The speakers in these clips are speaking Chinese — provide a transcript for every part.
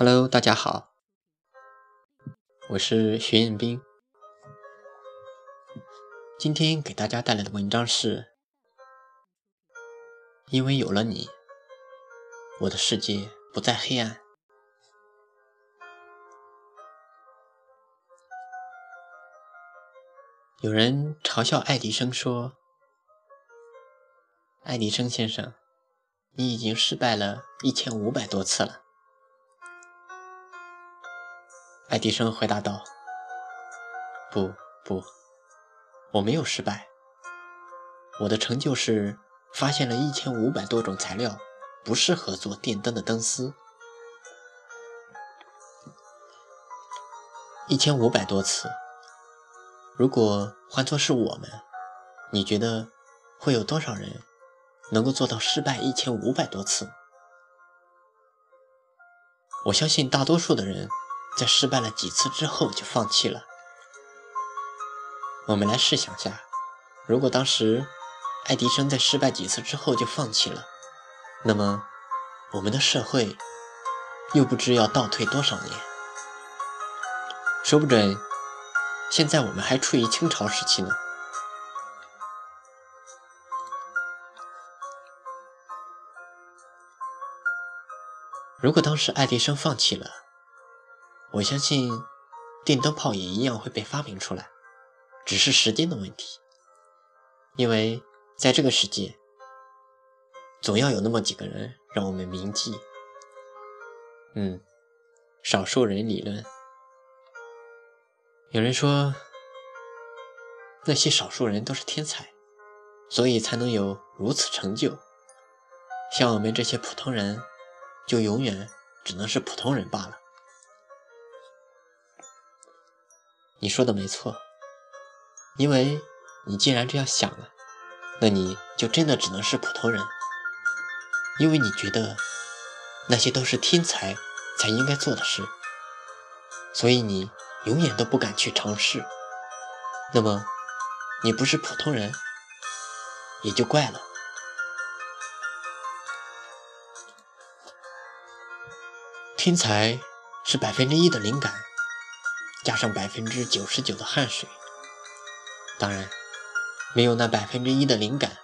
Hello，大家好，我是徐彦斌。今天给大家带来的文章是：因为有了你，我的世界不再黑暗。有人嘲笑爱迪生说：“爱迪生先生，你已经失败了一千五百多次了。”爱迪生回答道：“不，不，我没有失败。我的成就是发现了一千五百多种材料不适合做电灯的灯丝。一千五百多次，如果换作是我们，你觉得会有多少人能够做到失败一千五百多次？我相信大多数的人。”在失败了几次之后就放弃了。我们来试想下，如果当时爱迪生在失败几次之后就放弃了，那么我们的社会又不知要倒退多少年。说不准现在我们还处于清朝时期呢。如果当时爱迪生放弃了，我相信，电灯泡也一样会被发明出来，只是时间的问题。因为在这个世界，总要有那么几个人让我们铭记。嗯，少数人理论。有人说，那些少数人都是天才，所以才能有如此成就。像我们这些普通人，就永远只能是普通人罢了。你说的没错，因为你既然这样想了，那你就真的只能是普通人，因为你觉得那些都是天才才应该做的事，所以你永远都不敢去尝试。那么，你不是普通人，也就怪了。天才是百分之一的灵感。加上百分之九十九的汗水，当然，没有那百分之一的灵感，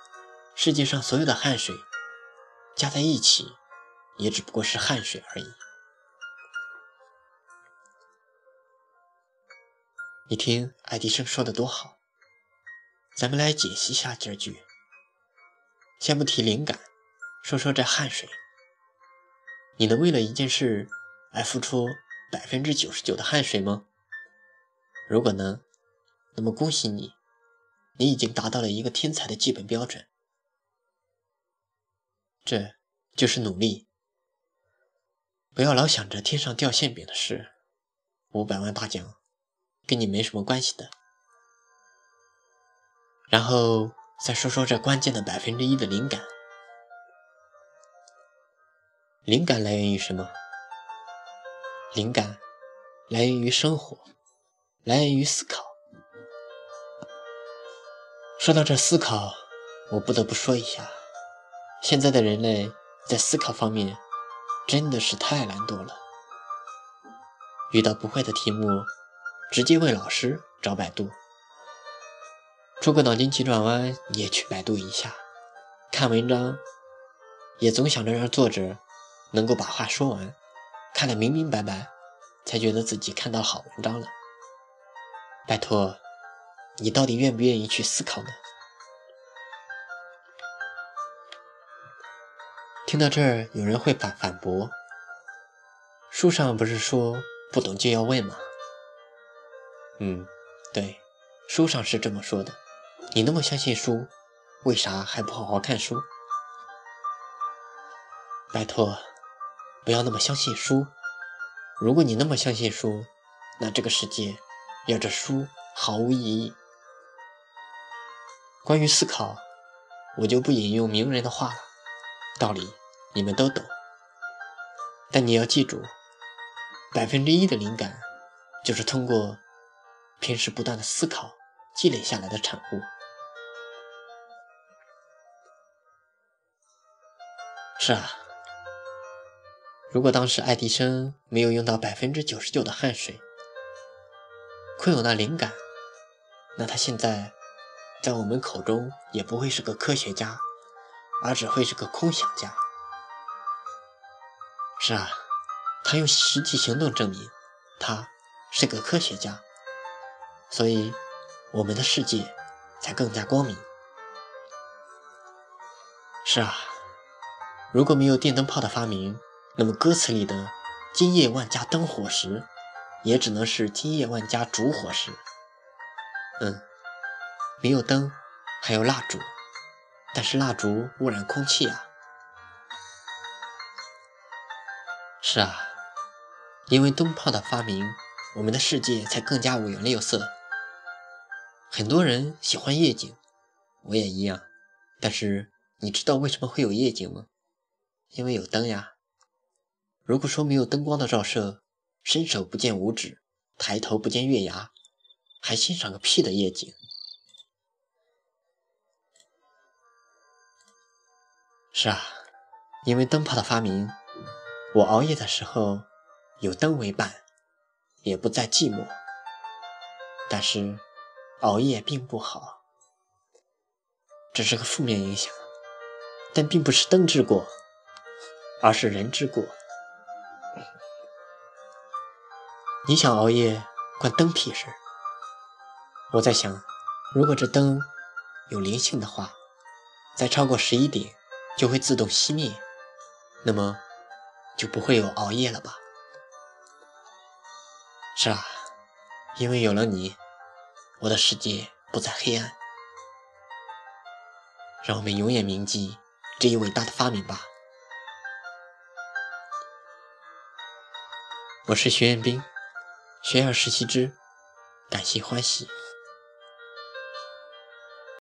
世界上所有的汗水加在一起，也只不过是汗水而已。你听爱迪生说的多好，咱们来解析一下这句。先不提灵感，说说这汗水，你能为了一件事而付出百分之九十九的汗水吗？如果能，那么恭喜你，你已经达到了一个天才的基本标准。这就是努力。不要老想着天上掉馅饼的事，五百万大奖跟你没什么关系的。然后再说说这关键的百分之一的灵感。灵感来源于什么？灵感来源于生活。来源于思考。说到这思考，我不得不说一下，现在的人类在思考方面真的是太懒惰了。遇到不会的题目，直接问老师，找百度。出个脑筋急转弯，也去百度一下。看文章，也总想着让作者能够把话说完，看得明明白白，才觉得自己看到好文章了。拜托，你到底愿不愿意去思考呢？听到这儿，有人会反反驳：书上不是说不懂就要问吗？嗯，对，书上是这么说的。你那么相信书，为啥还不好好看书？拜托，不要那么相信书。如果你那么相信书，那这个世界……要这书毫无意义。关于思考，我就不引用名人的话了，道理你们都懂。但你要记住，百分之一的灵感，就是通过平时不断的思考积累下来的产物。是啊，如果当时爱迪生没有用到百分之九十九的汗水，空有那灵感，那他现在在我们口中也不会是个科学家，而只会是个空想家。是啊，他用实际行动证明他是个科学家，所以我们的世界才更加光明。是啊，如果没有电灯泡的发明，那么歌词里的“今夜万家灯火时”，也只能是“今夜万家烛火时”。嗯，没有灯，还有蜡烛，但是蜡烛污染空气啊。是啊，因为灯泡的发明，我们的世界才更加五颜六色。很多人喜欢夜景，我也一样。但是你知道为什么会有夜景吗？因为有灯呀。如果说没有灯光的照射，伸手不见五指，抬头不见月牙。还欣赏个屁的夜景！是啊，因为灯泡的发明，我熬夜的时候有灯为伴，也不再寂寞。但是熬夜并不好，这是个负面影响。但并不是灯之过，而是人之过。你想熬夜，关灯屁事！我在想，如果这灯有灵性的话，在超过十一点就会自动熄灭，那么就不会有熬夜了吧？是啊，因为有了你，我的世界不再黑暗。让我们永远铭记这一伟大的发明吧。我是徐彦斌，学而时习之，感谢欢喜。